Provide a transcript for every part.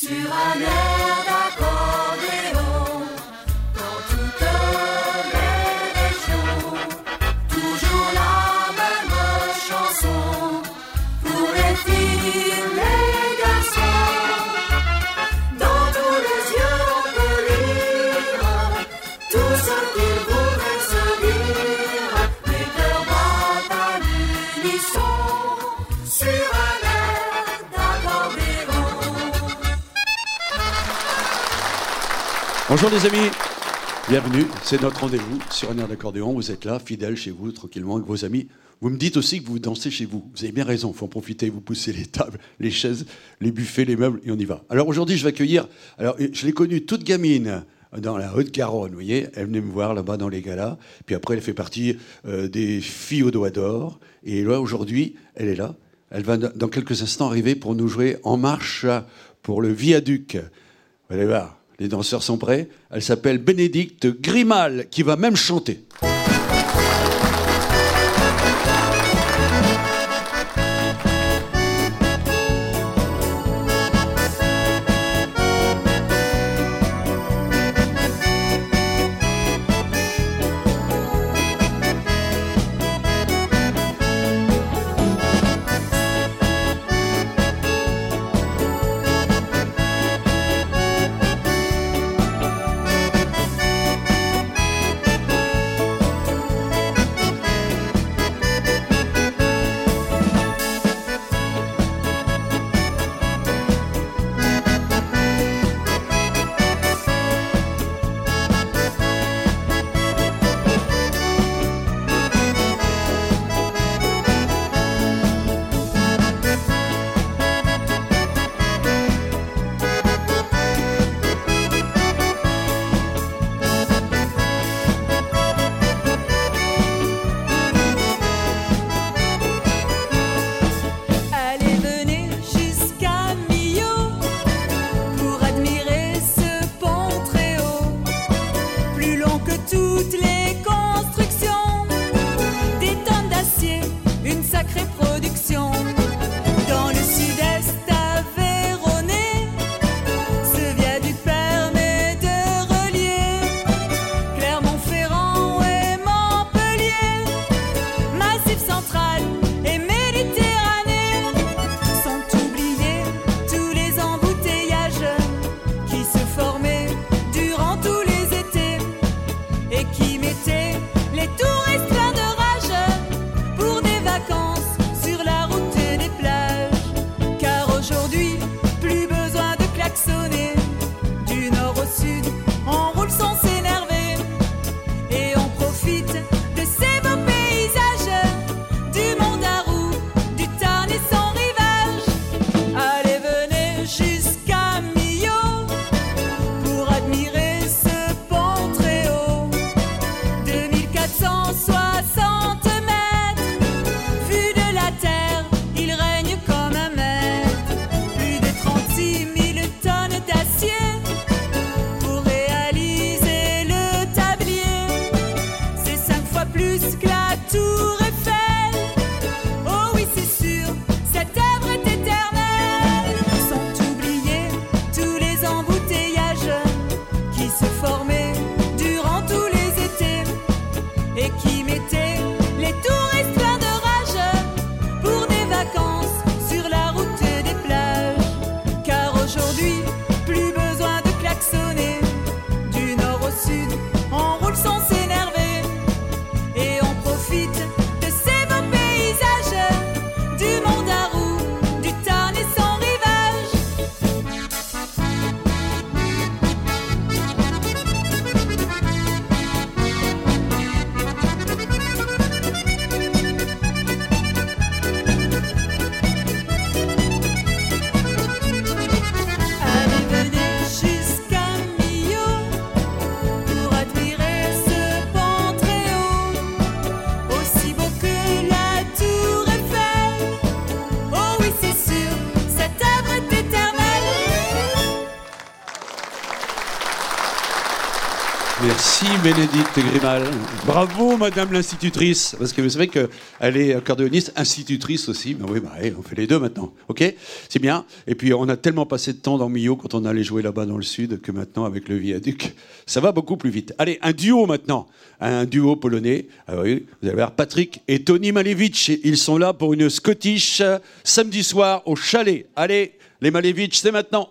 sur un air Bonjour les amis, bienvenue, c'est notre rendez-vous sur un air d'accordéon. Vous êtes là, fidèles chez vous, tranquillement avec vos amis. Vous me dites aussi que vous dansez chez vous. Vous avez bien raison, il faut en profiter, vous poussez les tables, les chaises, les buffets, les meubles, et on y va. Alors aujourd'hui, je vais accueillir, alors je l'ai connue toute gamine dans la Haute-Garonne, vous voyez, elle venait me voir là-bas dans les galas, puis après elle fait partie euh, des filles au doigt d'or, et là aujourd'hui, elle est là. Elle va dans quelques instants arriver pour nous jouer En marche pour le viaduc. Vous allez voir, les danseurs sont prêts. Elle s'appelle Bénédicte Grimal, qui va même chanter. Bénédicte Grimal. Bravo Madame l'institutrice. Parce que vous savez qu'elle est accordéoniste, institutrice aussi. Ben oui, bah, on fait les deux maintenant. Ok? C'est bien. Et puis on a tellement passé de temps dans Millau quand on allait jouer là-bas dans le sud que maintenant avec le viaduc, ça va beaucoup plus vite. Allez, un duo maintenant. Un duo polonais. Ah oui, vous allez voir Patrick et Tony Malevich. Ils sont là pour une Scottish samedi soir au chalet. Allez, les Malevich, c'est maintenant.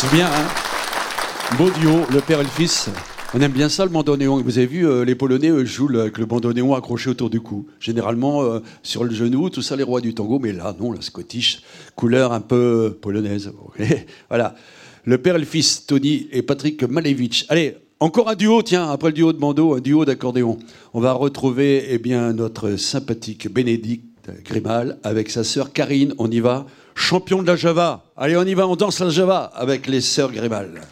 C'est bien, hein Beau duo, le père et le fils. On aime bien ça, le bandoneon. Vous avez vu, euh, les Polonais jouent avec le bandoneon accroché autour du cou. Généralement euh, sur le genou, tout ça, les rois du tango. Mais là, non, la Scottish, couleur un peu polonaise. voilà. Le père et le fils, Tony et Patrick Malevich. Allez, encore un duo, tiens, après le duo de bandeau, un duo d'accordéon. On va retrouver eh bien, notre sympathique Bénédicte Grimal avec sa sœur Karine. On y va, champion de la Java. Allez, on y va, on danse la Java avec les sœurs Grimal.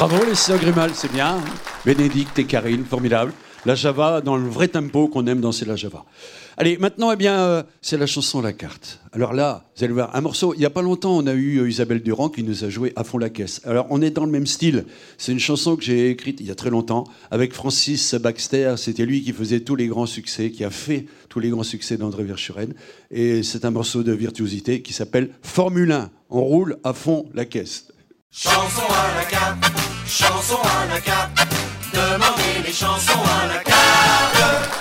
Bravo les sœurs Grimal, c'est bien. Bénédicte et Karine, formidable. La Java dans le vrai tempo qu'on aime danser la Java. Allez, maintenant, eh bien, euh, c'est la chanson La Carte. Alors là, vous allez voir, un morceau, il n'y a pas longtemps, on a eu euh, Isabelle Durand qui nous a joué à fond la caisse. Alors, on est dans le même style. C'est une chanson que j'ai écrite il y a très longtemps avec Francis Baxter. C'était lui qui faisait tous les grands succès, qui a fait tous les grands succès d'André Verschuren. Et c'est un morceau de virtuosité qui s'appelle Formule 1. On roule à fond la caisse. Chanson à la carte, chanson à la carte, demandez les chansons à la carte.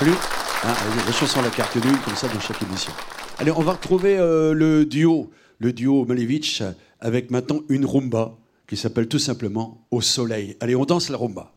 J'espère que ça vous a plu. Hein, la chanson la carte nulle, comme ça, dans chaque émission. Allez, on va retrouver euh, le duo, le duo Malevich, avec maintenant une rumba qui s'appelle tout simplement Au soleil. Allez, on danse la rumba.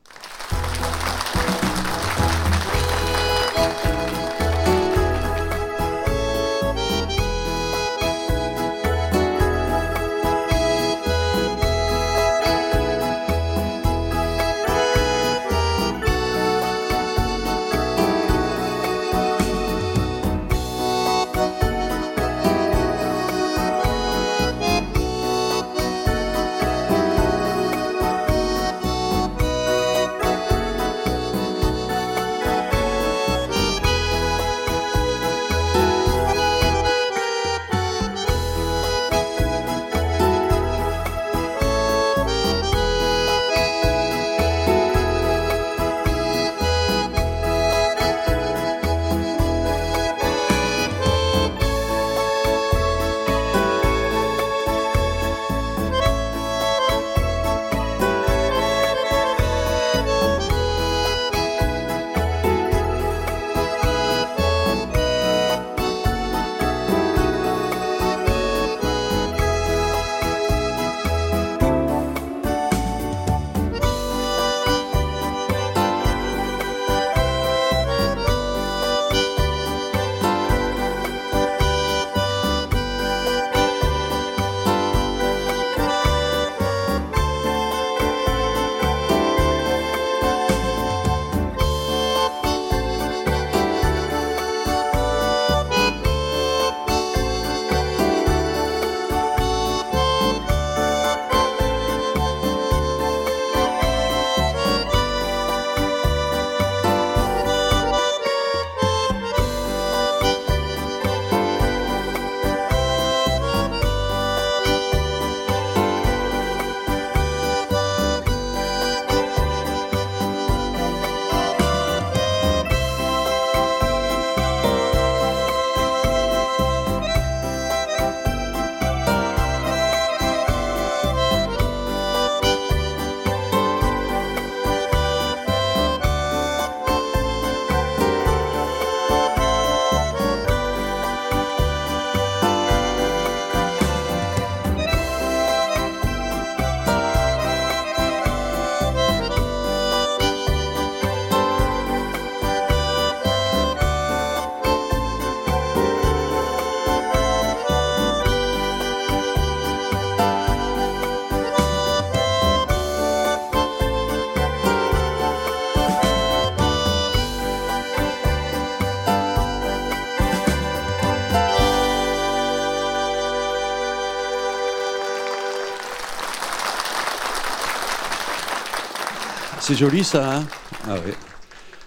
C'est joli ça, hein? Ah oui.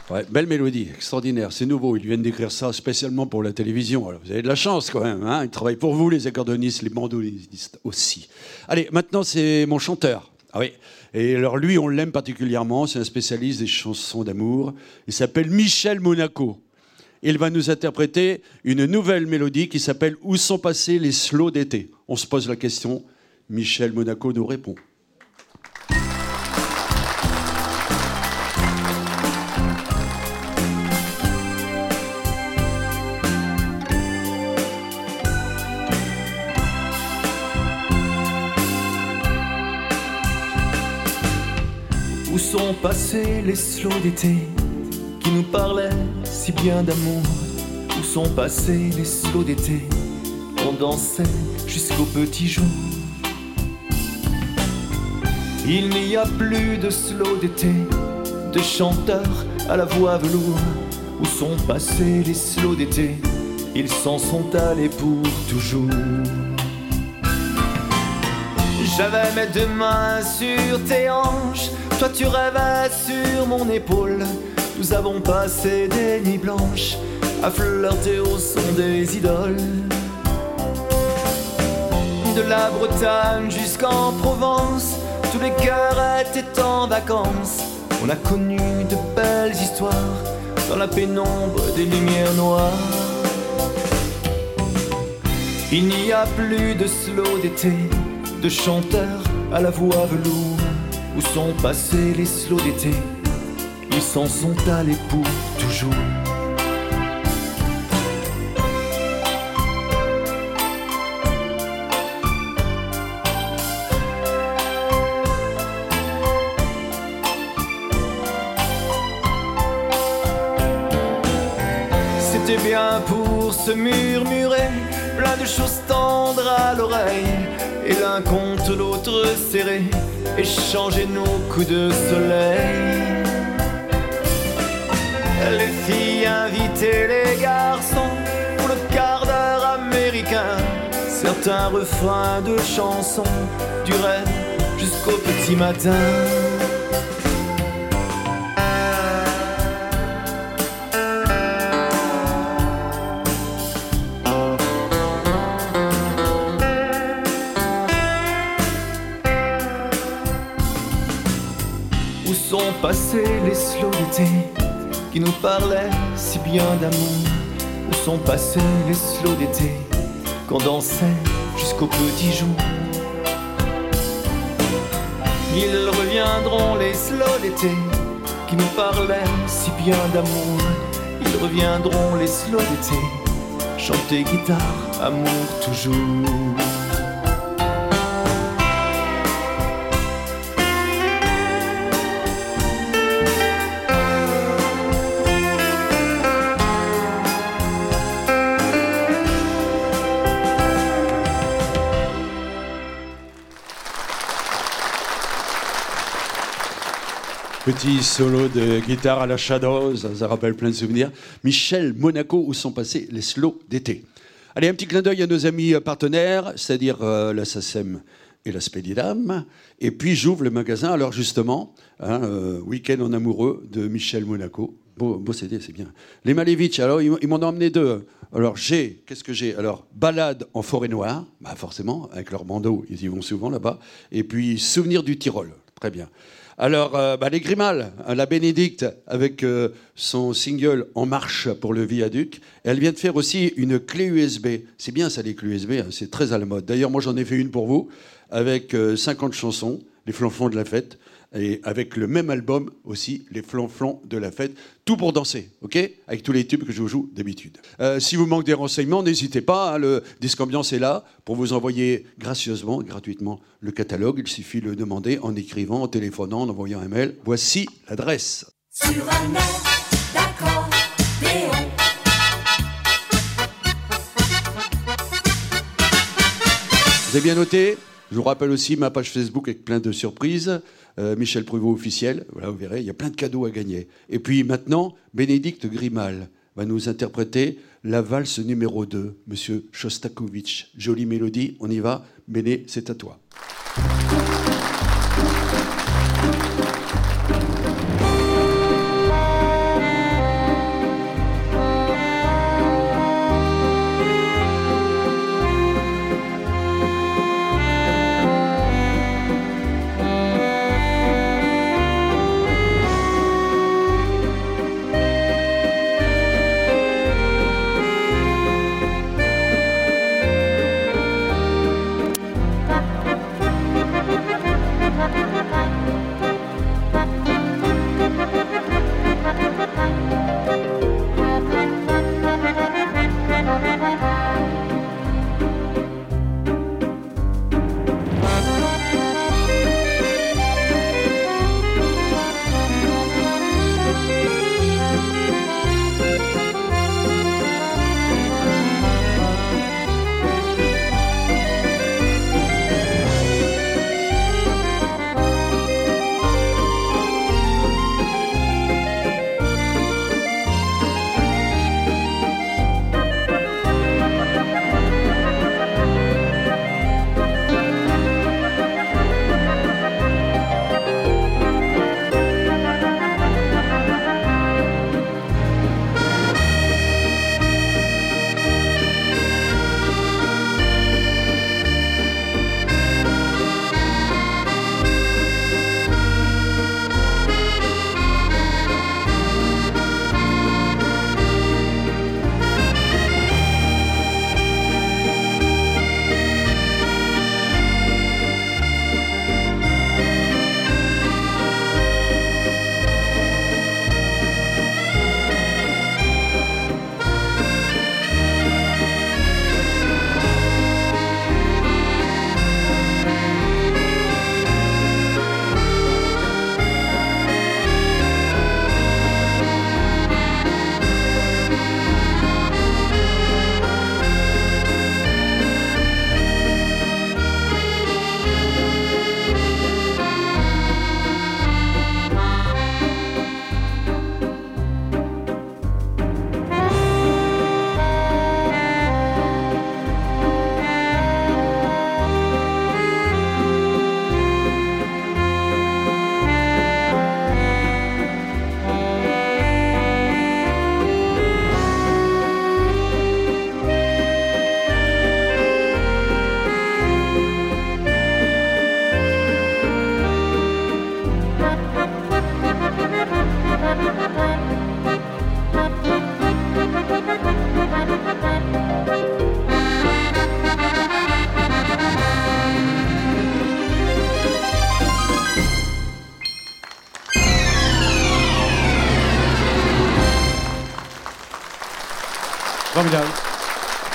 Ouais, belle mélodie, extraordinaire, c'est nouveau. Ils viennent d'écrire ça spécialement pour la télévision. Vous avez de la chance quand même. Hein? Ils travaillent pour vous, les accordonistes, les mandolinistes aussi. Allez, maintenant c'est mon chanteur. Ah oui. Et alors lui, on l'aime particulièrement. C'est un spécialiste des chansons d'amour. Il s'appelle Michel Monaco. Il va nous interpréter une nouvelle mélodie qui s'appelle Où sont passés les slows d'été? On se pose la question. Michel Monaco nous répond. Sont passés les slows d'été qui nous parlaient si bien d'amour. Où sont passés les slows d'été? On dansait jusqu'au petit jour. Il n'y a plus de slow d'été De chanteurs à la voix velours. Où sont passés les slows d'été? Ils s'en sont allés pour toujours j'avais mes deux mains sur tes hanches, toi tu rêvais sur mon épaule. Nous avons passé des nuits blanches à flirter au son des idoles. De la Bretagne jusqu'en Provence, tous les cœurs étaient en vacances. On a connu de belles histoires dans la pénombre des lumières noires. Il n'y a plus de slow d'été de chanteurs à la voix velours. Où sont passés les slows d'été Ils s'en sont allés pour toujours. C'était bien pour se murmurer plein de choses tendres à l'oreille et l'un contre l'autre serré, échanger nos coups de soleil. Les filles invitaient les garçons pour le quart d'heure américain. Certains refrains de chansons duraient jusqu'au petit matin. Passés les slow d'été qui nous parlaient si bien d'amour. Où sont passés les slow d'été qu'on dansait jusqu'au petit jour? Ils reviendront les slow d'été qui nous parlaient si bien d'amour. Ils reviendront les slow d'été chanter guitare, amour toujours Petit solo de guitare à la Shadows, ça, rappelle plein de souvenirs. Michel Monaco, où sont passés les slows d'été Allez, un petit clin d'œil à nos amis euh, partenaires, c'est-à-dire euh, la SACEM et la Spédidam. Et puis j'ouvre le magasin, alors justement, hein, euh, Week-end en amoureux de Michel Monaco. Beau, CD, c'est bien. Les Malevich, alors ils, ils m'en ont emmené deux. Alors j'ai, qu'est-ce que j'ai? Alors, balade en forêt noire, bah forcément, avec leur bandeau, ils y vont souvent là-bas. Et puis, souvenir du Tyrol, très bien. Alors, euh, bah, les Grimal, hein, la Bénédicte, avec euh, son single En marche pour le viaduc, elle vient de faire aussi une clé USB. C'est bien ça, les clés USB, hein, c'est très à la mode. D'ailleurs, moi, j'en ai fait une pour vous, avec euh, 50 chansons, les flanflons de la fête, et avec le même album aussi, les flanflons de la fête, tout pour danser, ok? Avec tous les tubes que je vous joue d'habitude. Euh, si vous manquez des renseignements, n'hésitez pas, hein, le disque ambiance est là pour vous envoyer gracieusement, gratuitement, le catalogue. Il suffit de le demander en écrivant, en téléphonant, en envoyant un mail. Voici l'adresse. Sur un air d'accordéon Vous avez bien noté? Je vous rappelle aussi ma page Facebook avec plein de surprises. Euh, Michel Pruvot officiel, voilà, vous verrez, il y a plein de cadeaux à gagner. Et puis maintenant, Bénédicte Grimal va nous interpréter la valse numéro 2, Monsieur Shostakovich. Jolie mélodie, on y va. Béné, c'est à toi.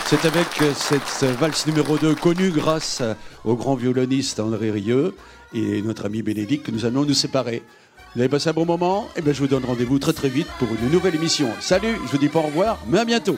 C'est avec euh, cette euh, valse numéro 2 connue grâce euh, au grand violoniste André Rieu et notre ami Bénédicte que nous allons nous séparer. Vous avez passé un bon moment? Eh bien, je vous donne rendez-vous très très vite pour une nouvelle émission. Salut, je vous dis pas au revoir, mais à bientôt.